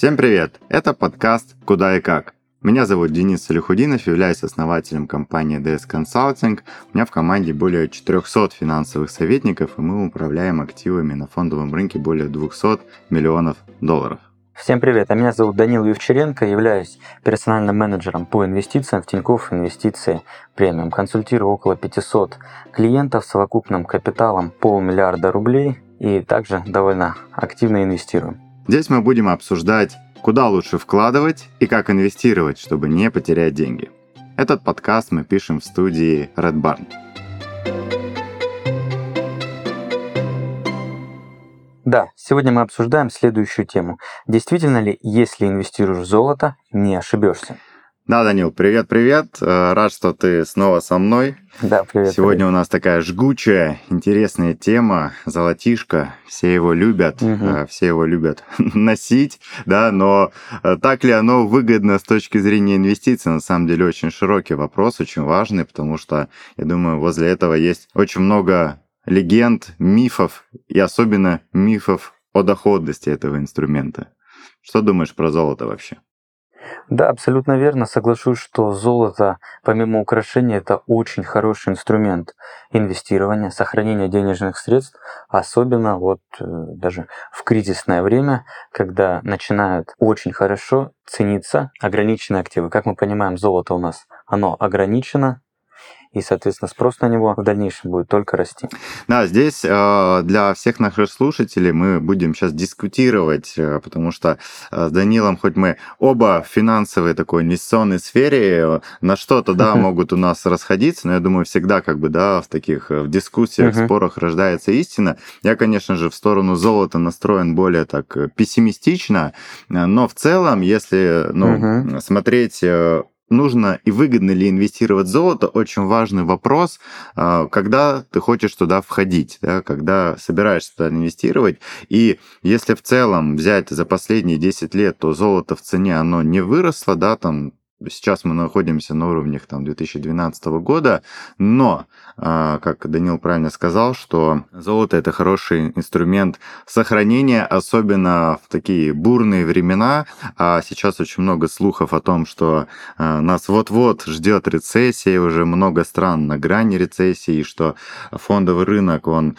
Всем привет! Это подкаст «Куда и как». Меня зовут Денис Салихудинов, являюсь основателем компании DS Consulting. У меня в команде более 400 финансовых советников, и мы управляем активами на фондовом рынке более 200 миллионов долларов. Всем привет, а меня зовут Данил Евчеренко, являюсь персональным менеджером по инвестициям в Тинькофф Инвестиции Премиум. Консультирую около 500 клиентов с совокупным капиталом полмиллиарда рублей и также довольно активно инвестирую. Здесь мы будем обсуждать, куда лучше вкладывать и как инвестировать, чтобы не потерять деньги. Этот подкаст мы пишем в студии Red Barn. Да, сегодня мы обсуждаем следующую тему. Действительно ли, если инвестируешь в золото, не ошибешься? Да, Данил, привет-привет. Э, рад, что ты снова со мной. Да, привет. Сегодня привет. у нас такая жгучая, интересная тема. Золотишко. Все его любят, угу. все его любят носить, да, но э, так ли оно выгодно с точки зрения инвестиций? На самом деле очень широкий вопрос, очень важный, потому что, я думаю, возле этого есть очень много легенд, мифов и особенно мифов о доходности этого инструмента. Что думаешь про золото вообще? Да, абсолютно верно. Соглашусь, что золото, помимо украшения, это очень хороший инструмент инвестирования, сохранения денежных средств, особенно вот э, даже в кризисное время, когда начинают очень хорошо цениться ограниченные активы. Как мы понимаем, золото у нас, оно ограничено, и, соответственно, спрос на него в дальнейшем будет только расти. Да, здесь э, для всех наших слушателей мы будем сейчас дискутировать, э, потому что э, с Данилом, хоть мы оба в финансовой такой инвестиционной сфере, на что-то, да, могут у нас расходиться, но я думаю, всегда как бы, да, в таких в дискуссиях, спорах рождается истина. Я, конечно же, в сторону золота настроен более так пессимистично, но в целом, если, ну, смотреть нужно и выгодно ли инвестировать в золото, очень важный вопрос, а, когда ты хочешь туда входить, да, когда собираешься туда инвестировать. И если в целом взять за последние 10 лет, то золото в цене, оно не выросло, да, там Сейчас мы находимся на уровнях там, 2012 года, но, а, как Данил правильно сказал, что золото это хороший инструмент сохранения, особенно в такие бурные времена. А сейчас очень много слухов о том, что а, нас вот-вот ждет рецессия, уже много стран на грани рецессии, что фондовый рынок, он,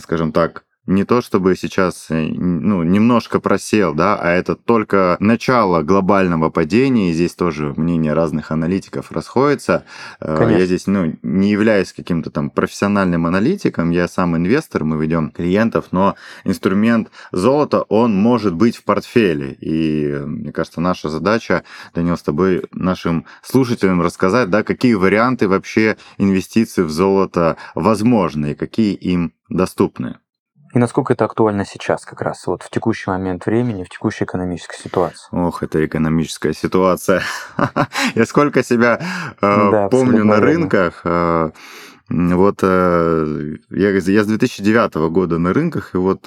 скажем так, не то чтобы сейчас э, ну, немножко просел, да, а это только начало глобального падения, и здесь тоже мнения разных аналитиков расходятся. Э, Конечно. Я здесь ну, не являюсь каким-то там профессиональным аналитиком, я сам инвестор, мы ведем клиентов, но инструмент золота, он может быть в портфеле. И мне кажется, наша задача, Данил, с тобой нашим слушателям рассказать, да, какие варианты вообще инвестиций в золото возможны и какие им доступны. И насколько это актуально сейчас как раз, вот в текущий момент времени, в текущей экономической ситуации? Ох, это экономическая ситуация. Я сколько себя э, помню на рынках, э, вот э, я, я с 2009 года на рынках, и вот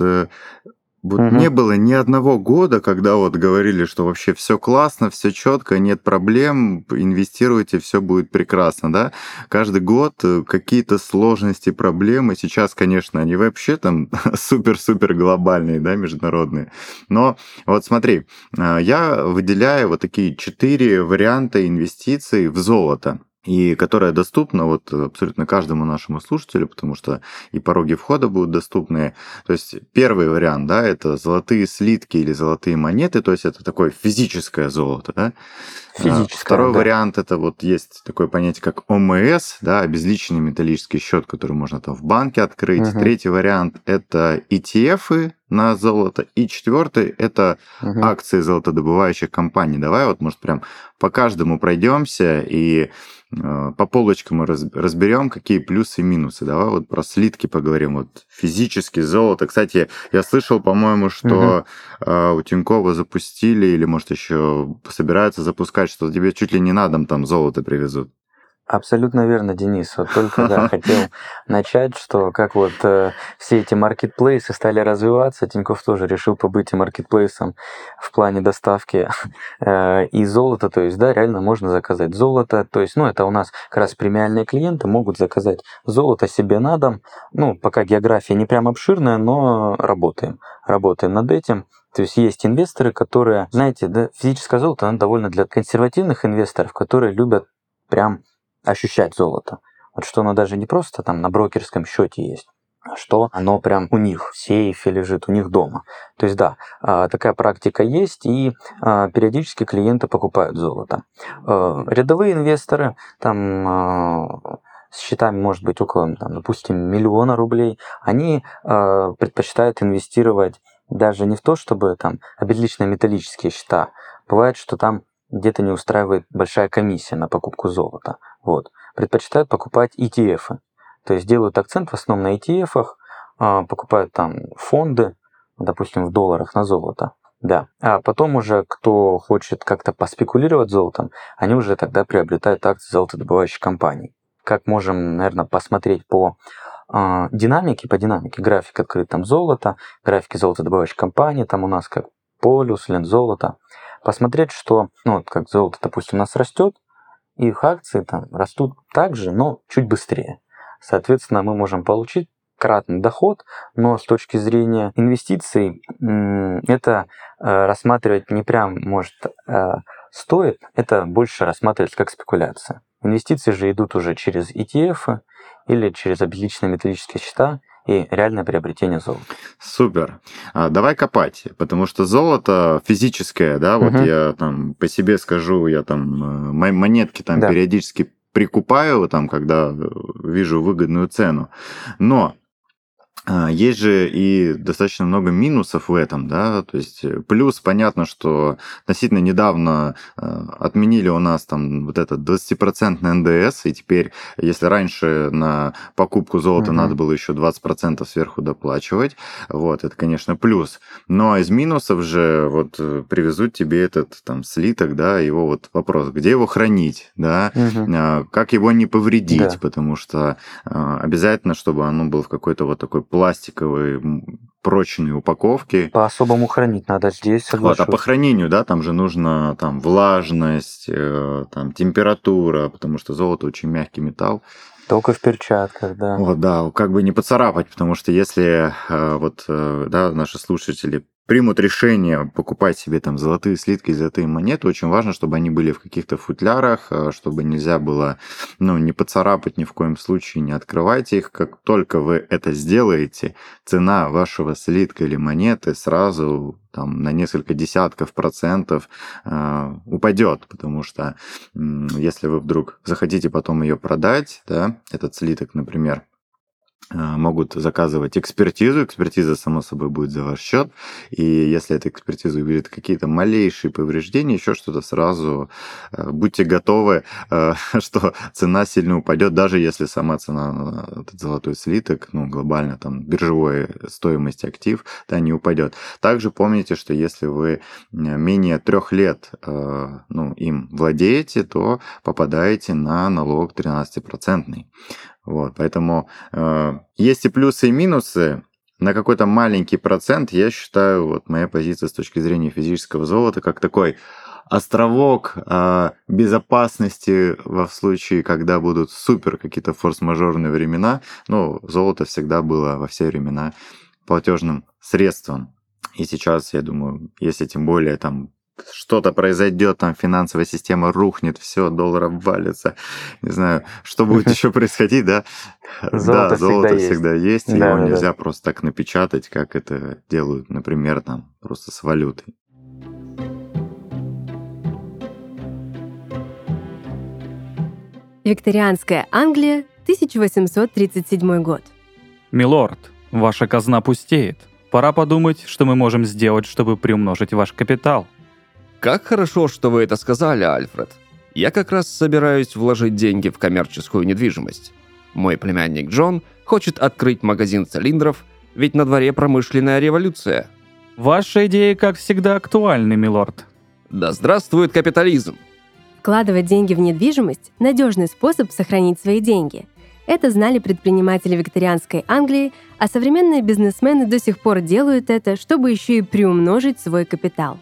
вот угу. не было ни одного года, когда вот говорили, что вообще все классно, все четко, нет проблем, инвестируйте, все будет прекрасно, да. Каждый год э, какие-то сложности, проблемы. Сейчас, конечно, они вообще там супер-супер глобальные, да, международные. Но вот смотри, э, я выделяю вот такие четыре варианта инвестиций в золото и которая доступна вот абсолютно каждому нашему слушателю, потому что и пороги входа будут доступны. То есть первый вариант, да, это золотые слитки или золотые монеты, то есть это такое физическое золото, да. А, Физическое, Второй да. вариант это вот есть такое понятие как ОМС, да, обезличенный металлический счет, который можно там в банке открыть. Угу. Третий вариант это ETF на золото. И четвертый это угу. акции золотодобывающих компаний. Давай вот, может, прям по каждому пройдемся и э, по полочкам мы разберем, какие плюсы и минусы. Давай вот про слитки поговорим. Вот физически золото. Кстати, я слышал, по-моему, что угу. у Тинькова запустили или, может, еще собираются запускать, что тебе чуть ли не на дом там золото привезут. Абсолютно верно, Денис. Вот только да, хотел начать, что как вот э, все эти маркетплейсы стали развиваться, Тинькофф тоже решил побыть и маркетплейсом в плане доставки э, и золота. То есть, да, реально можно заказать золото. То есть, ну, это у нас как раз премиальные клиенты могут заказать золото себе на дом. Ну, пока география не прям обширная, но работаем. Работаем над этим. То есть есть инвесторы, которые, знаете, да, физическое золото, оно довольно для консервативных инвесторов, которые любят прям ощущать золото. Вот что оно даже не просто там на брокерском счете есть, а что оно прям у них в сейфе лежит, у них дома. То есть да, а, такая практика есть, и а, периодически клиенты покупают золото. Рядовые инвесторы, там с счетами может быть около, там, допустим, миллиона рублей, они предпочитают инвестировать даже не в то, чтобы там обезличенные металлические счета. Бывает, что там где-то не устраивает большая комиссия на покупку золота. Вот. Предпочитают покупать ETF. То есть делают акцент в основном на ETF, а, покупают там фонды, допустим, в долларах на золото. Да. А потом уже, кто хочет как-то поспекулировать золотом, они уже тогда приобретают акции золотодобывающих компаний. Как можем, наверное, посмотреть по э, динамике, по динамике, график открыт там золото, графики золотодобывающих компаний, там у нас как полюс, лент золота посмотреть, что, ну, вот как золото, допустим, у нас растет, их акции там растут также, но чуть быстрее. Соответственно, мы можем получить кратный доход, но с точки зрения инвестиций это э, рассматривать не прям может э, стоит, это больше рассматривать как спекуляция. Инвестиции же идут уже через ETF или через обезличенные металлические счета, и реальное приобретение золота. Супер. А, давай копать, потому что золото физическое, да, вот угу. я там по себе скажу, я там э, монетки там да. периодически прикупаю, там, когда вижу выгодную цену. Но есть же и достаточно много минусов в этом, да, то есть э, плюс понятно, что относительно недавно а, отменили у нас там вот этот 20% НДС, и теперь, если раньше на покупку золота угу. надо было еще 20% сверху доплачивать, вот, это, конечно, плюс. Но из минусов же вот э, привезут тебе этот там слиток, да, его вот вопрос, где его хранить, да, угу. как его не повредить, да. потому что обязательно, чтобы оно было в какой-то вот такой пластиковые прочные упаковки. По-особому хранить надо здесь, соглашусь. Вот, а по хранению, да, там же нужно там влажность, э, там температура, потому что золото очень мягкий металл. Только в перчатках, да. Вот, да, как бы не поцарапать, потому что если э, вот, э, да, наши слушатели примут решение покупать себе там золотые слитки, золотые монеты, очень важно, чтобы они были в каких-то футлярах, э, чтобы нельзя было, ну, не поцарапать ни в коем случае, не открывайте их. Как только вы это сделаете, цена вашего слитка или монеты сразу там на несколько десятков процентов э, упадет, потому что э, если вы вдруг захотите потом ее продать, да, этот слиток, например, могут заказывать экспертизу. Экспертиза, само собой, будет за ваш счет. И если эта экспертиза увидит какие-то малейшие повреждения, еще что-то, сразу а, будьте готовы, а, что цена сильно упадет, даже если сама цена на этот золотой слиток, ну, глобально там биржевой стоимость актив, да, не упадет. Также помните, что если вы менее трех лет ну, им владеете, то попадаете на налог 13%. Вот, поэтому э, есть и плюсы, и минусы. На какой-то маленький процент, я считаю, вот моя позиция с точки зрения физического золота, как такой островок э, безопасности во случае, когда будут супер какие-то форс-мажорные времена. Ну, золото всегда было во все времена платежным средством. И сейчас, я думаю, если тем более там что-то произойдет, там финансовая система рухнет, все, доллар обвалится, не знаю, что будет еще происходить, да? Золото да, золото всегда есть, и его нельзя просто так напечатать, как это делают, например, там, просто с валютой. Викторианская Англия, 1837 год. Милорд, ваша казна пустеет. Пора подумать, что мы можем сделать, чтобы приумножить ваш капитал. Как хорошо, что вы это сказали, Альфред. Я как раз собираюсь вложить деньги в коммерческую недвижимость. Мой племянник Джон хочет открыть магазин цилиндров, ведь на дворе промышленная революция. Ваши идеи, как всегда, актуальны, милорд. Да здравствует капитализм! Вкладывать деньги в недвижимость – надежный способ сохранить свои деньги. Это знали предприниматели викторианской Англии, а современные бизнесмены до сих пор делают это, чтобы еще и приумножить свой капитал.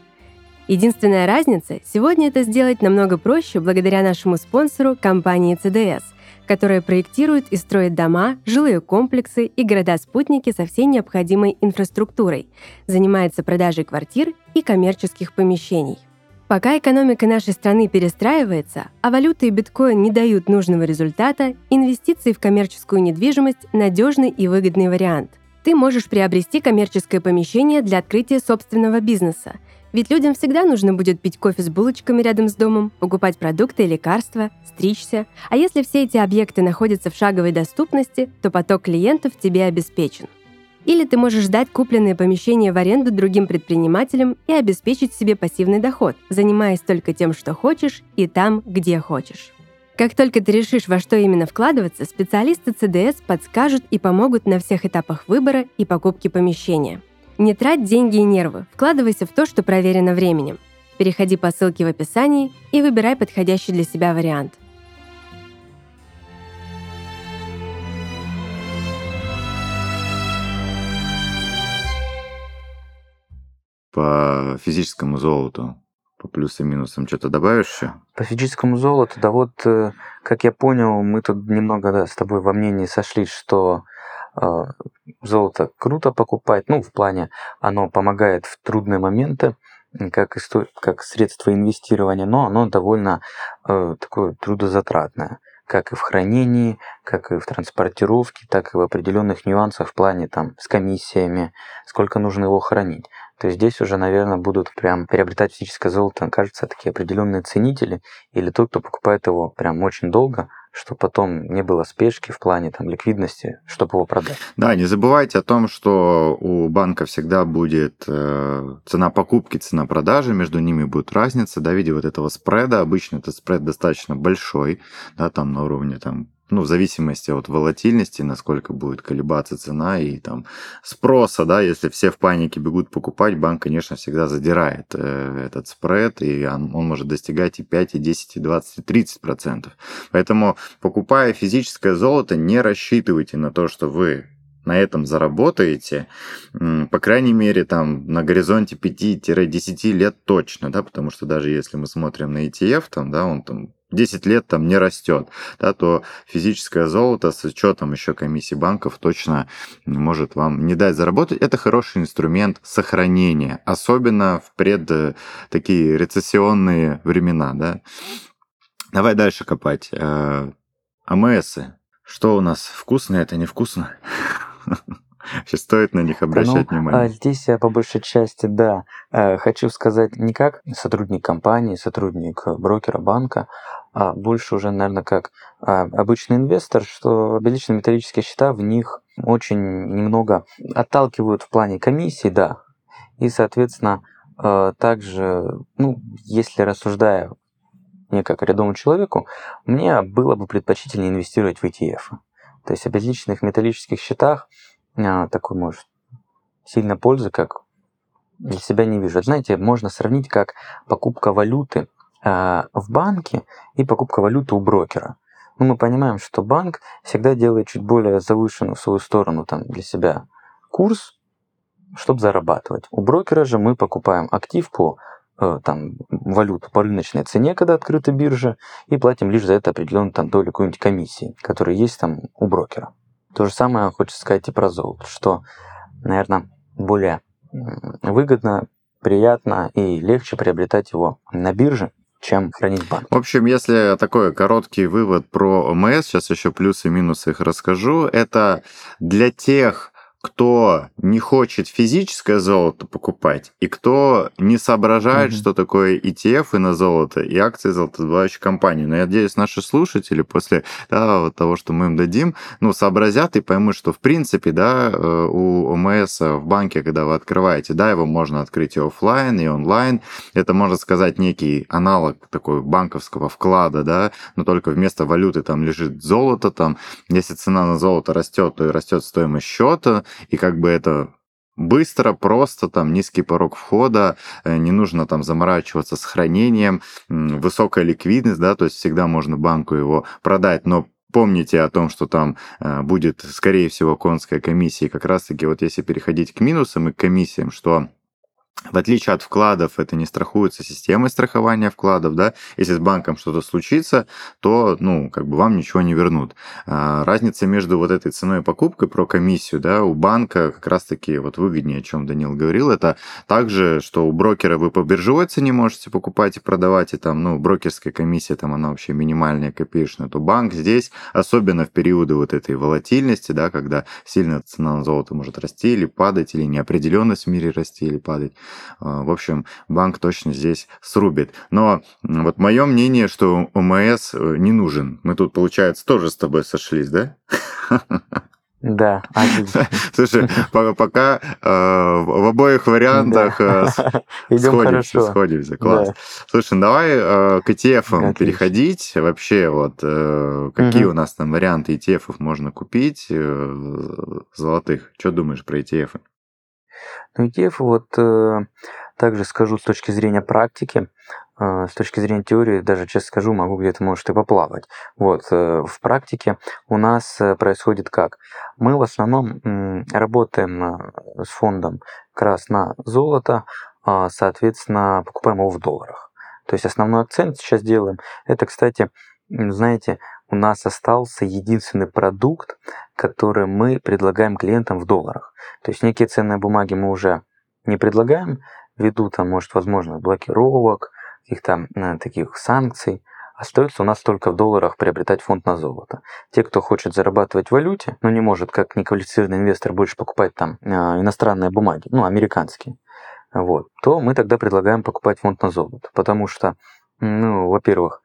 Единственная разница – сегодня это сделать намного проще благодаря нашему спонсору компании CDS, которая проектирует и строит дома, жилые комплексы и города-спутники со всей необходимой инфраструктурой, занимается продажей квартир и коммерческих помещений. Пока экономика нашей страны перестраивается, а валюта и биткоин не дают нужного результата, инвестиции в коммерческую недвижимость – надежный и выгодный вариант. Ты можешь приобрести коммерческое помещение для открытия собственного бизнеса. Ведь людям всегда нужно будет пить кофе с булочками рядом с домом, покупать продукты и лекарства, стричься. А если все эти объекты находятся в шаговой доступности, то поток клиентов тебе обеспечен. Или ты можешь сдать купленное помещение в аренду другим предпринимателям и обеспечить себе пассивный доход, занимаясь только тем, что хочешь, и там, где хочешь. Как только ты решишь, во что именно вкладываться, специалисты CDS подскажут и помогут на всех этапах выбора и покупки помещения. Не трать деньги и нервы, вкладывайся в то, что проверено временем. Переходи по ссылке в описании и выбирай подходящий для себя вариант – по физическому золоту, по плюсам и минусам, что-то добавишь еще? По физическому золоту, да вот, э, как я понял, мы тут немного да, с тобой во мнении сошлись, что золото круто покупать, ну, в плане, оно помогает в трудные моменты, как, исто... как средство инвестирования, но оно довольно э, такое трудозатратное. Как и в хранении, как и в транспортировке, так и в определенных нюансах в плане там с комиссиями, сколько нужно его хранить. То здесь уже, наверное, будут прям приобретать физическое золото, кажется, такие определенные ценители или тот, кто покупает его прям очень долго, чтобы потом не было спешки в плане там, ликвидности, чтобы его продать. Да, не забывайте о том, что у банка всегда будет э, цена покупки, цена продажи, между ними будет разница, да, в виде вот этого спреда. Обычно этот спред достаточно большой, да, там на уровне там ну, в зависимости от волатильности, насколько будет колебаться цена и там спроса, да, если все в панике бегут покупать, банк, конечно, всегда задирает э, этот спред, и он, он может достигать и 5, и 10, и 20, и 30 процентов. Поэтому, покупая физическое золото, не рассчитывайте на то, что вы на этом заработаете, по крайней мере, там на горизонте 5-10 лет точно, да, потому что даже если мы смотрим на ETF, там, да, он там 10 лет там не растет, да, то физическое золото с учетом еще комиссии банков точно может вам не дать заработать. Это хороший инструмент сохранения, особенно в пред э, такие рецессионные времена. Да. Давай дальше копать. Э, АМСы. Что у нас? Вкусно это, невкусно? Сейчас стоит на них обращать ну, внимание. Здесь я по большей части, да, э, хочу сказать не как сотрудник компании, сотрудник брокера, банка, а больше уже, наверное, как а, обычный инвестор, что обеличенные металлические счета в них очень немного отталкивают в плане комиссии, да. И, соответственно, э, также, ну, если рассуждая мне как рядовому человеку, мне было бы предпочтительнее инвестировать в ETF. То есть обезличенных металлических счетах а, такой, может, сильно пользы, как для себя не вижу. Знаете, можно сравнить как покупка валюты в банке и покупка валюты у брокера. Ну, мы понимаем, что банк всегда делает чуть более завышенную в свою сторону там, для себя курс, чтобы зарабатывать. У брокера же мы покупаем актив по э, там, валюту по рыночной цене, когда открыта биржа, и платим лишь за это определенную там, долю какой-нибудь комиссии, которая есть там у брокера. То же самое хочется сказать и про золото, что, наверное, более выгодно, приятно и легче приобретать его на бирже, чем хранить в банке. В общем, если такой короткий вывод про ОМС, сейчас еще плюсы и минусы их расскажу, это для тех, кто не хочет физическое золото покупать, и кто не соображает, mm-hmm. что такое ETF и на золото, и акции золотодобывающей компании. Но я надеюсь, наши слушатели после да, вот того, что мы им дадим, ну, сообразят и поймут, что в принципе, да, э, у ОМС в банке, когда вы открываете, да, его можно открыть и офлайн, и онлайн. Это, можно сказать, некий аналог такой банковского вклада, да, но только вместо валюты там лежит золото, там, если цена на золото растет, то и растет стоимость счета, и как бы это быстро, просто, там низкий порог входа, э, не нужно там заморачиваться с хранением, высокая ликвидность, да, то есть всегда можно банку его продать, но помните о том, что там э, будет, скорее всего, конская комиссия. И как раз-таки вот если переходить к минусам и к комиссиям, что в отличие от вкладов, это не страхуется системой страхования вкладов, да, если с банком что-то случится, то, ну, как бы вам ничего не вернут. А разница между вот этой ценой покупкой про комиссию, да, у банка как раз-таки вот выгоднее, о чем Данил говорил, это также, что у брокера вы по биржевой цене можете покупать и продавать, и там, ну, брокерская комиссия, там она вообще минимальная, копеечная, то банк здесь, особенно в периоды вот этой волатильности, да, когда сильно цена на золото может расти или падать, или неопределенность в мире расти или падать, в общем, банк точно здесь срубит. Но вот мое мнение, что ОМС э, не нужен. Мы тут, получается, тоже с тобой сошлись, да? Да, Слушай, пока э, в обоих вариантах э, сходимся, сходимся, класс. Слушай, ну давай к ETF переходить. Вообще, вот какие у нас там варианты ETF можно купить золотых? Что думаешь про ETF? Ну, ETF, вот э, также скажу с точки зрения практики, э, с точки зрения теории, даже честно скажу, могу где-то, может, и поплавать. Вот, э, в практике у нас происходит как? Мы в основном работаем с фондом на золото, э, соответственно, покупаем его в долларах. То есть основной акцент сейчас делаем. Это, кстати, знаете, у нас остался единственный продукт, который мы предлагаем клиентам в долларах. То есть некие ценные бумаги мы уже не предлагаем, ввиду там, может, возможно, блокировок, каких-то э, таких санкций. Остается у нас только в долларах приобретать фонд на золото. Те, кто хочет зарабатывать в валюте, но не может, как неквалифицированный инвестор, больше покупать там э, иностранные бумаги, ну, американские, вот, то мы тогда предлагаем покупать фонд на золото. Потому что, ну, во-первых,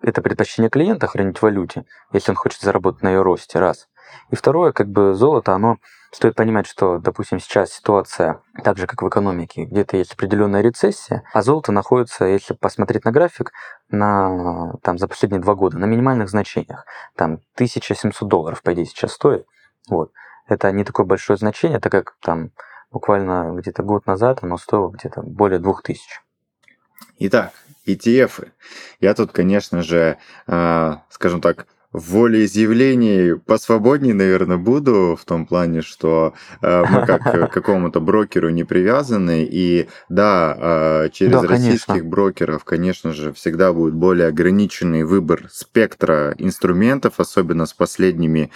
это предпочтение клиента хранить в валюте, если он хочет заработать на ее росте, раз. И второе, как бы золото, оно стоит понимать, что, допустим, сейчас ситуация, так же как в экономике, где-то есть определенная рецессия, а золото находится, если посмотреть на график, на, там, за последние два года на минимальных значениях. Там 1700 долларов, по идее, сейчас стоит. Вот. Это не такое большое значение, так как там буквально где-то год назад оно стоило где-то более 2000. Итак, ETF. Я тут, конечно же, а, скажем так, волеизъявлений посвободнее, наверное, буду в том плане, что э, мы как к какому-то брокеру не привязаны, и да, э, через да, российских конечно. брокеров, конечно же, всегда будет более ограниченный выбор спектра инструментов, особенно с последними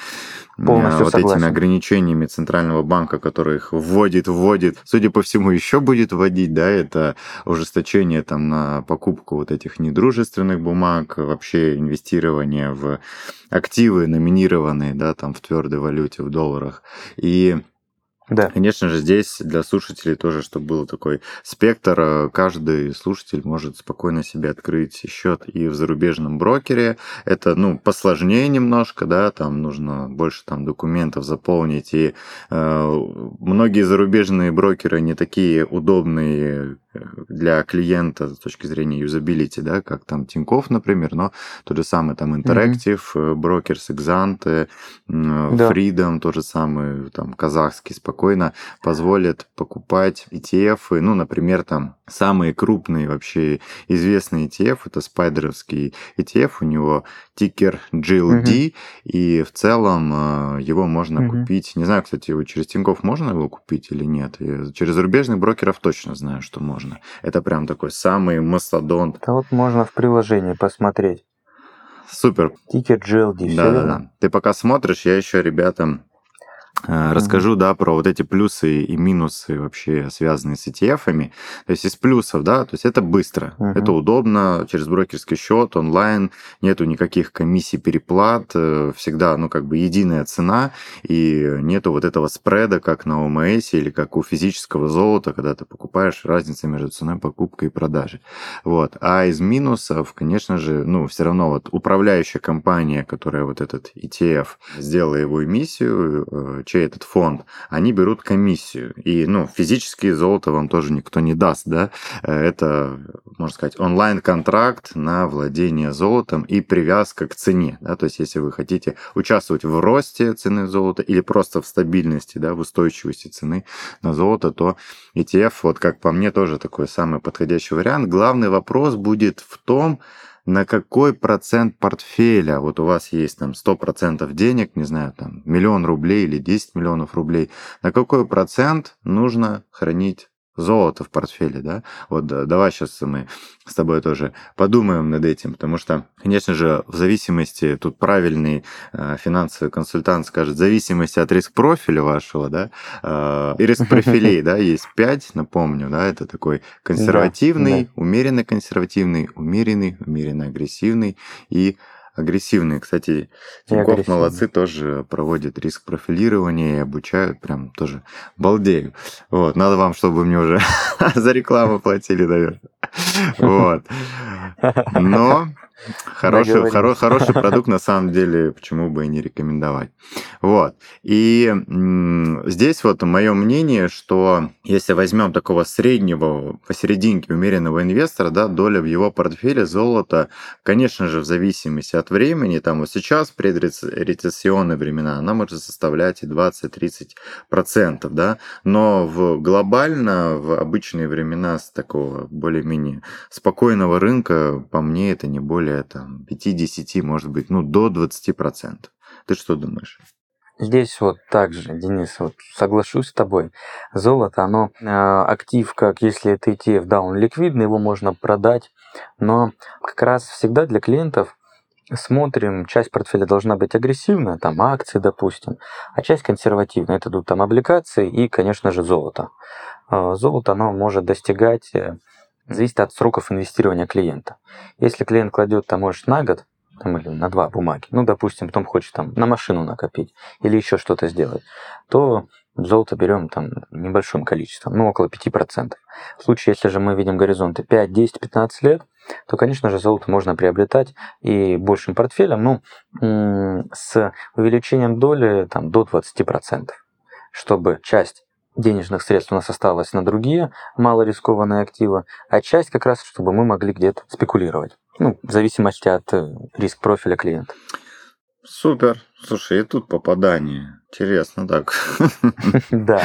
Полностью вот согласен. этими ограничениями Центрального банка, который их вводит, вводит, судя по всему, еще будет вводить, да, это ужесточение там на покупку вот этих недружественных бумаг, вообще инвестирование в активы номинированные, да, там в твердой валюте, в долларах. И да. Конечно же, здесь для слушателей тоже, чтобы был такой спектр, э, каждый слушатель может спокойно себе открыть счет и в зарубежном брокере. Это, ну, посложнее немножко, да, там нужно больше там документов заполнить, и э, многие зарубежные брокеры не такие удобные, для клиента с точки зрения юзабилити, да, как там Тиньков, например, но тот же самый там Interactive, mm-hmm. Brokers, Exante, да. Freedom, тот же самый там казахский спокойно позволят покупать ETF, ну, например, там самые крупные вообще известные ETF, это спайдеровский ETF, у него тикер GLD, mm-hmm. и в целом э, его можно mm-hmm. купить, не знаю, кстати, его через Тиньков можно его купить или нет, Я через зарубежных брокеров точно знаю, что можно можно. Это прям такой самый мастодонт. Да вот можно в приложении посмотреть. Супер. Тикер GLD, да, да, да. Ты пока смотришь, я еще ребятам расскажу, mm-hmm. да, про вот эти плюсы и минусы вообще связанные с ETF-ами. То есть из плюсов, да, то есть это быстро, mm-hmm. это удобно, через брокерский счет, онлайн, нету никаких комиссий, переплат, э, всегда, ну, как бы единая цена, и нету вот этого спреда, как на ОМС или как у физического золота, когда ты покупаешь, разница между ценой покупки и продажи. Вот. А из минусов, конечно же, ну, все равно вот управляющая компания, которая вот этот ETF сделала его эмиссию, чей этот фонд, они берут комиссию. И, ну, физически золото вам тоже никто не даст, да. Э, это, можно сказать, онлайн-контракт на владение золотом и привязка к цене, да. То есть, если вы хотите участвовать в росте цены золота или просто в стабильности, да, в устойчивости цены на золото, то ETF, вот как по мне, тоже такой самый подходящий вариант. Главный вопрос будет в том, на какой процент портфеля, вот у вас есть там 100% денег, не знаю, там миллион рублей или 10 миллионов рублей, на какой процент нужно хранить золото в портфеле, да? Вот давай сейчас мы с тобой тоже подумаем над этим, потому что, конечно же, в зависимости, тут правильный э, финансовый консультант скажет, в зависимости от риск-профиля вашего, да, э, и риск-профилей, да, есть пять, напомню, да, это такой консервативный, умеренно консервативный, умеренный, умеренно агрессивный и агрессивные. Кстати, Тинькофф молодцы, тоже проводят риск профилирования и обучают, прям тоже балдею. Вот, надо вам, чтобы мне уже за рекламу платили, наверное. Вот. Но Хороший, хоро, хороший продукт, на самом деле, почему бы и не рекомендовать. Вот. И здесь вот мое мнение, что если возьмем такого среднего, посерединке умеренного инвестора, да, доля в его портфеле золота, конечно же, в зависимости от времени, там вот сейчас, предрецессионные времена, она может составлять и 20-30%, да, но в глобально, в обычные времена с такого более-менее спокойного рынка, по мне, это не более более там, 5-10, может быть, ну, до 20%. Ты что думаешь? Здесь вот также, Денис, вот соглашусь с тобой. Золото, оно э, актив, как если это ETF, да, он ликвидный, его можно продать, но как раз всегда для клиентов смотрим, часть портфеля должна быть агрессивная, там акции, допустим, а часть консервативная, это идут там облигации и, конечно же, золото. Э, золото, оно может достигать э, зависит от сроков инвестирования клиента. Если клиент кладет там, может, на год, там, или на два бумаги, ну, допустим, потом хочет там на машину накопить или еще что-то сделать, то золото берем там небольшим количеством, ну, около 5%. В случае, если же мы видим горизонты 5, 10, 15 лет, то, конечно же, золото можно приобретать и большим портфелем, ну, с увеличением доли там, до 20%, чтобы часть денежных средств у нас осталось на другие малорискованные активы, а часть как раз, чтобы мы могли где-то спекулировать. Ну, в зависимости от э, риск-профиля клиента. Супер. Слушай, и тут попадание. Интересно так. Да,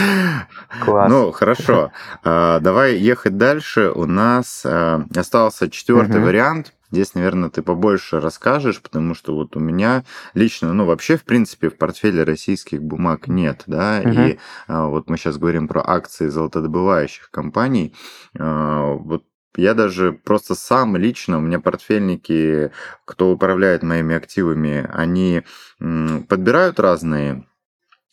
класс. Ну, хорошо. А, давай ехать дальше. У нас а, остался четвертый вариант. Здесь, наверное, ты побольше расскажешь, потому что вот у меня лично, ну, вообще, в принципе, в портфеле российских бумаг нет, да, угу. и а, вот мы сейчас говорим про акции золотодобывающих компаний, а, вот я даже просто сам лично, у меня портфельники, кто управляет моими активами, они подбирают разные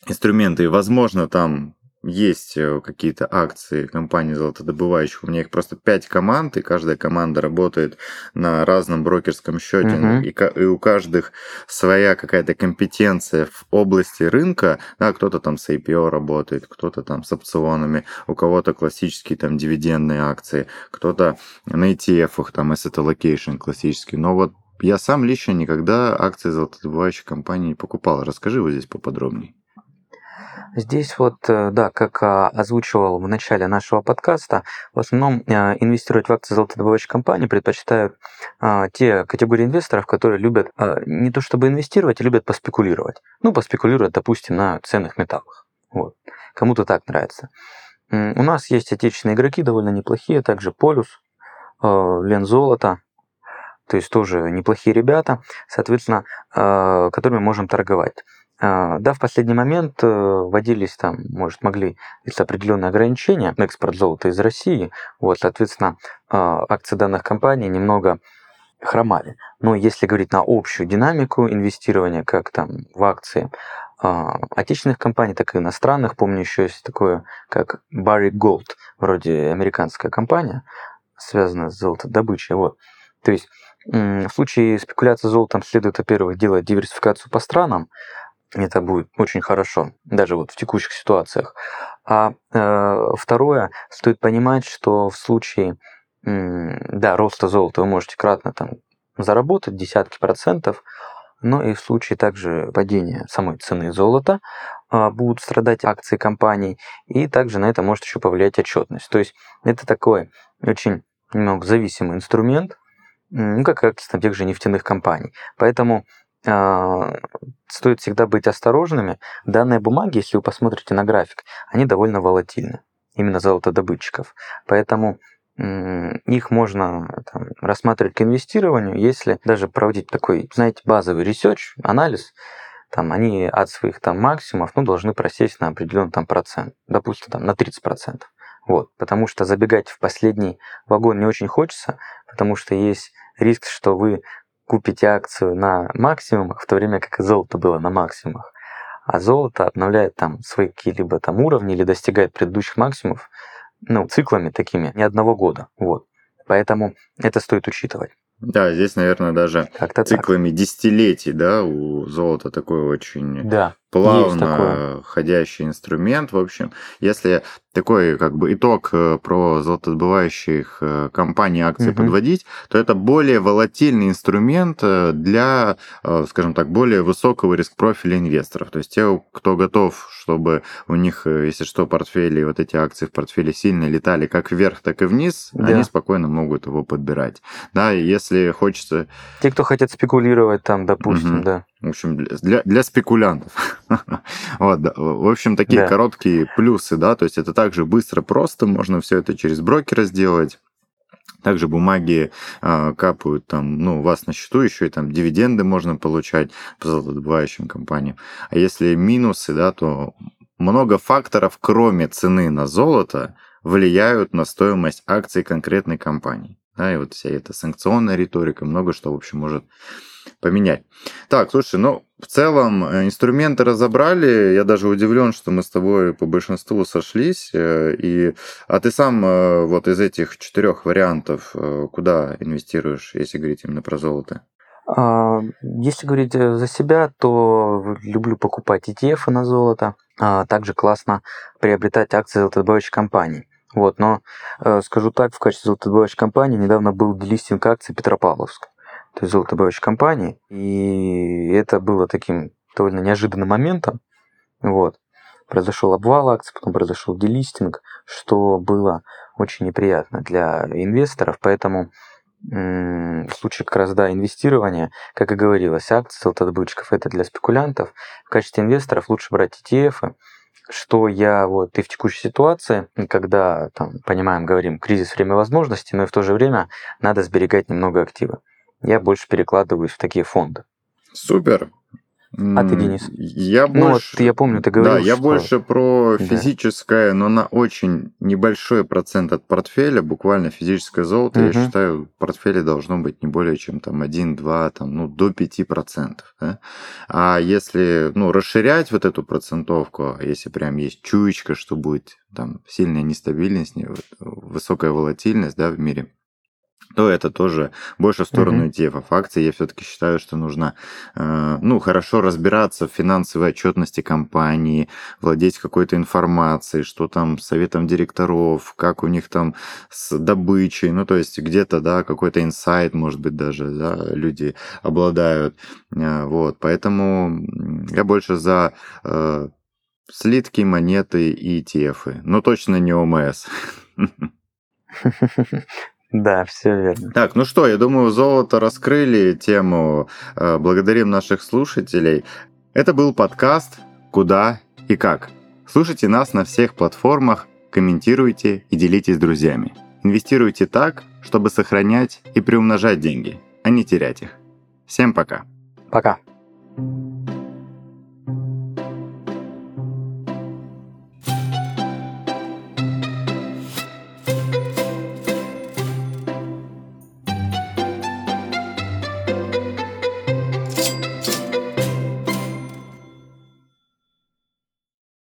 инструменты, возможно, там есть э, какие-то акции компании золотодобывающих. У меня их просто пять команд, и каждая команда работает на разном брокерском счете. Uh-huh. И, и у каждых своя какая-то компетенция в области рынка. Да, кто-то там с IPO работает, кто-то там с опционами, у кого-то классические там дивидендные акции, кто-то на ETF, там asset allocation классический. Но вот я сам лично никогда акции золотодобывающей компании не покупал. Расскажи вот здесь поподробнее. Здесь вот, э, да, как а, озвучивал в начале нашего подкаста, в основном а, инвестировать в акции золотодобывающей компании предпочитают а, те категории инвесторов, которые любят не то чтобы инвестировать, а любят поспекулировать. Ну, поспекулировать, допустим, на ценных металлах. Вот. Кому-то так нравится. У нас есть отечественные игроки довольно неплохие, также Полюс, Лен Золото, то есть тоже неплохие ребята, соответственно, которыми можем торговать. А, да, в последний момент э, вводились там, может, могли быть определенные ограничения на экспорт золота из России. Вот, соответственно, а, акции данных компаний немного хромали. Но если говорить на общую динамику инвестирования, как там в акции а, отечественных компаний, так и иностранных, помню, еще есть такое, как Barry Gold, вроде американская компания, связанная с золотодобычей. Вот. То есть в случае спекуляции золотом следует, во-первых, делать диверсификацию по странам, это будет очень хорошо, даже вот в текущих ситуациях. А э, второе, стоит понимать, что в случае э, да, роста золота вы можете кратно там заработать десятки процентов, но и в случае также падения самой цены золота а, будут страдать акции компаний, и также на это может еще повлиять отчетность. То есть это такой очень немного зависимый инструмент, ну, как акции тех же нефтяных компаний. Поэтому э, стоит всегда быть осторожными. Данные бумаги, если вы посмотрите на график, они довольно волатильны, именно золотодобытчиков. Поэтому их можно там, рассматривать к инвестированию, если даже проводить такой, знаете, базовый research, анализ, там, они от своих там максимумов ну, должны просесть на определенный там процент, допустим, там, на 30 процентов. Вот, потому что забегать в последний вагон не очень хочется, потому что есть риск, что вы купите акцию на максимумах, в то время как и золото было на максимумах. А золото обновляет там свои какие-либо там уровни или достигает предыдущих максимумов, ну, циклами такими, не одного года. Вот. Поэтому это стоит учитывать. Да, здесь, наверное, даже Как-то циклами так. десятилетий, да, у золота такой очень да, плавно ходящий инструмент. В общем, если такой как бы итог э, про золотодобывающих э, компаний акции угу. подводить, то это более волатильный инструмент э, для, скажем так, более высокого риск-профиля инвесторов. То есть те, кто готов, чтобы у них, если что, портфели, вот эти акции в портфеле сильно летали как вверх, так и вниз, да. они спокойно могут его подбирать. Да, если хочется... Те, кто хотят спекулировать там, допустим, угу. да. В общем, для, для спекулянтов. вот, да. В общем, такие да. короткие плюсы, да, то есть это также быстро, просто, можно все это через брокера сделать. Также бумаги э, капают там, ну, у вас на счету еще и там дивиденды можно получать по золотодобывающим компаниям. А если минусы, да, то много факторов, кроме цены на золото, влияют на стоимость акций конкретной компании. Да, и вот вся эта санкционная риторика, много что, в общем, может поменять. Так, слушай, ну, в целом э, инструменты разобрали. Я даже удивлен, что мы с тобой по большинству сошлись. Э, и, а ты сам э, вот из этих четырех вариантов куда инвестируешь, если говорить именно про золото? А, если говорить за себя, то люблю покупать ETF на золото. А также классно приобретать акции золотодобывающих компаний. Вот, но скажу так, в качестве золотодобывающей компании недавно был делистинг акций Петропавловск то есть золотодобывающей компании. И это было таким довольно неожиданным моментом. Вот. Произошел обвал акций, потом произошел делистинг, что было очень неприятно для инвесторов, поэтому в случае как раз да, инвестирования, как и говорилось, акции золотодобытчиков это для спекулянтов. В качестве инвесторов лучше брать ETF, что я вот и в текущей ситуации, когда там понимаем, говорим, кризис время возможностей, но и в то же время надо сберегать немного активы я больше перекладываюсь в такие фонды. Супер. А ты, Денис? Я ну, больше... вот я помню, ты говорил, Да, я что... больше про физическое, да. но на очень небольшой процент от портфеля, буквально физическое золото, угу. я считаю, в портфеле должно быть не более чем там 1-2, там, ну, до 5%. Да? А если, ну, расширять вот эту процентовку, если прям есть чуечка, что будет там сильная нестабильность, высокая волатильность, да, в мире, то это тоже больше в сторону ETF. Акции я все-таки считаю, что нужно э, ну, хорошо разбираться в финансовой отчетности компании, владеть какой-то информацией, что там с советом директоров, как у них там с добычей, ну, то есть где-то, да, какой-то инсайт, может быть, даже, да, люди обладают. Э, вот, поэтому я больше за э, слитки, монеты и ETF, но точно не ОМС. Да, все верно. Так, ну что, я думаю, золото раскрыли тему. Э, благодарим наших слушателей. Это был подкаст «Куда и как». Слушайте нас на всех платформах, комментируйте и делитесь с друзьями. Инвестируйте так, чтобы сохранять и приумножать деньги, а не терять их. Всем пока. Пока. thank you